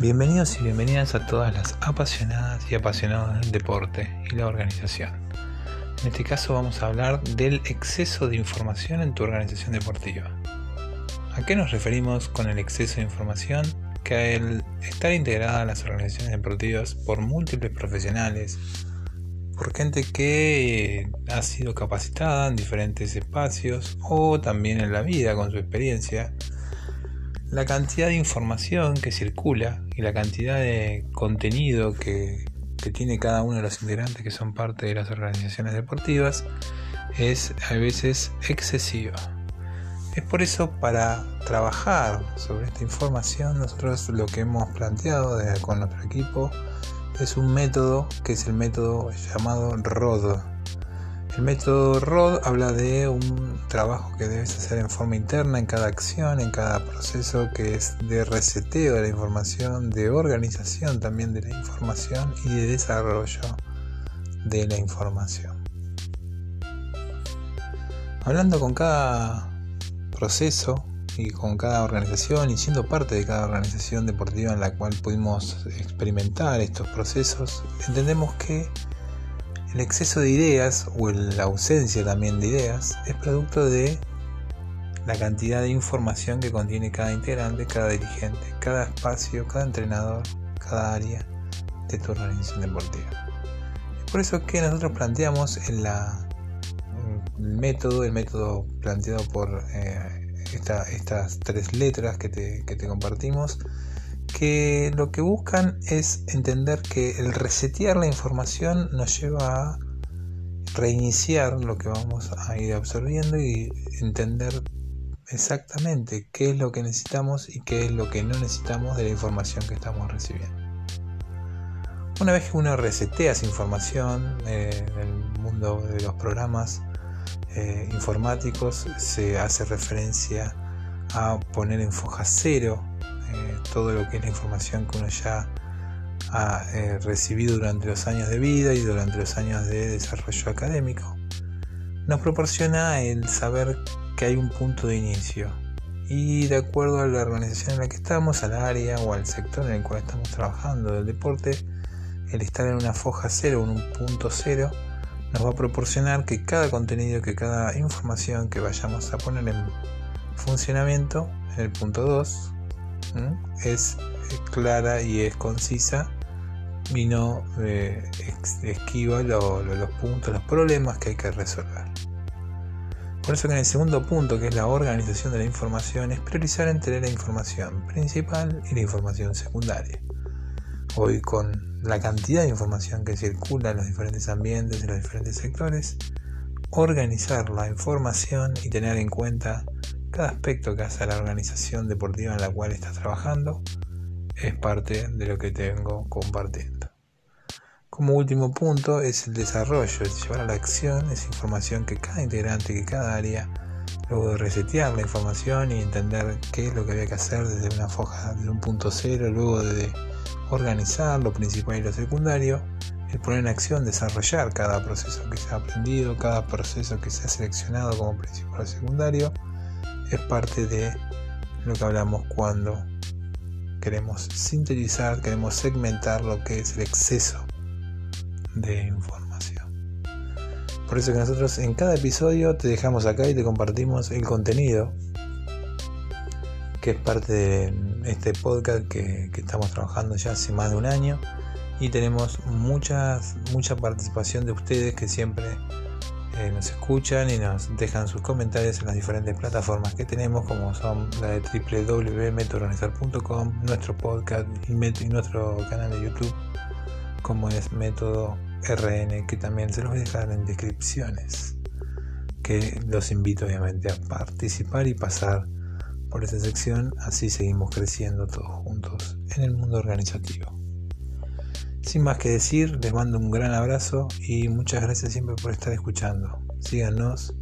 Bienvenidos y bienvenidas a todas las apasionadas y apasionados del deporte y la organización. En este caso vamos a hablar del exceso de información en tu organización deportiva. ¿A qué nos referimos con el exceso de información? Que al estar integrada a las organizaciones deportivas por múltiples profesionales, por gente que ha sido capacitada en diferentes espacios o también en la vida con su experiencia, la cantidad de información que circula y la cantidad de contenido que, tiene cada uno de los integrantes que son parte de las organizaciones deportivas es a veces excesiva. Es por eso para trabajar sobre esta información nosotros lo que hemos planteado con nuestro equipo es un método que es el método llamado ROD el método ROD habla de un trabajo que debes hacer en forma interna en cada acción, en cada proceso que es de reseteo de la información, de organización también de la información y de desarrollo de la información. Hablando con cada proceso y con cada organización y siendo parte de cada organización deportiva en la cual pudimos experimentar estos procesos, entendemos que el exceso de ideas o la ausencia también de ideas es producto de la cantidad de información que contiene cada integrante, cada dirigente, cada espacio, cada entrenador, cada área de tu organización deportiva. Es por eso que nosotros planteamos el método, el método planteado por eh, estas tres letras que te compartimos, que lo que buscan es entender que el resetear la información nos lleva a reiniciar lo que vamos a ir absorbiendo y entender exactamente qué es lo que necesitamos y qué es lo que no necesitamos de la información que estamos recibiendo. Una vez que uno resetea esa información eh, en el mundo de los programas eh, informáticos, se hace referencia a poner en foja cero todo lo que es la información que uno ya ha eh, recibido durante los años de vida y durante los años de desarrollo académico, nos proporciona el saber que hay un punto de inicio. Y de acuerdo a la organización en la que estamos, al área o al sector en el cual estamos trabajando del deporte, el estar en una foja cero en un punto cero nos va a proporcionar que cada contenido, que cada información que vayamos a poner en funcionamiento en el punto 2 es clara y es concisa y no eh, esquiva los puntos, los problemas que hay que resolver. Por eso que en el segundo punto, que es la organización de la información, es priorizar entre la información principal y la información secundaria. Hoy con la cantidad de información que circula en los diferentes ambientes, en los diferentes sectores, organizar la información y tener en cuenta cada aspecto que hace la organización deportiva en la cual estás trabajando es parte de lo que tengo compartiendo. Como último punto es el desarrollo, es llevar a la acción esa información que cada integrante, que cada área, luego de resetear la información y entender qué es lo que había que hacer desde una foja, desde un punto cero, luego de organizar lo principal y lo secundario, el poner en acción, desarrollar cada proceso que se ha aprendido, cada proceso que se ha seleccionado como principal o secundario, es parte de lo que hablamos cuando queremos sintetizar, queremos segmentar lo que es el exceso de información. Por eso que nosotros en cada episodio te dejamos acá y te compartimos el contenido que es parte de este podcast que, estamos trabajando ya hace más de un año y tenemos muchas, mucha participación de ustedes que siempre eh, nos escuchan y nos dejan sus comentarios en las diferentes plataformas que tenemos, como son la de www.metodoorganizar.com, nuestro podcast y, y, nuestro canal de YouTube, como es Método RN, que también se los voy a dejar en descripciones. Que los invito obviamente a participar y pasar por esa sección, así seguimos creciendo todos juntos en el mundo organizativo. Sin más que decir, les mando un gran abrazo y muchas gracias siempre por estar escuchando. Síganos,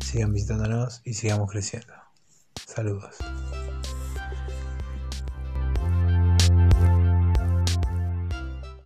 sigan visitándonos y sigamos creciendo. Saludos.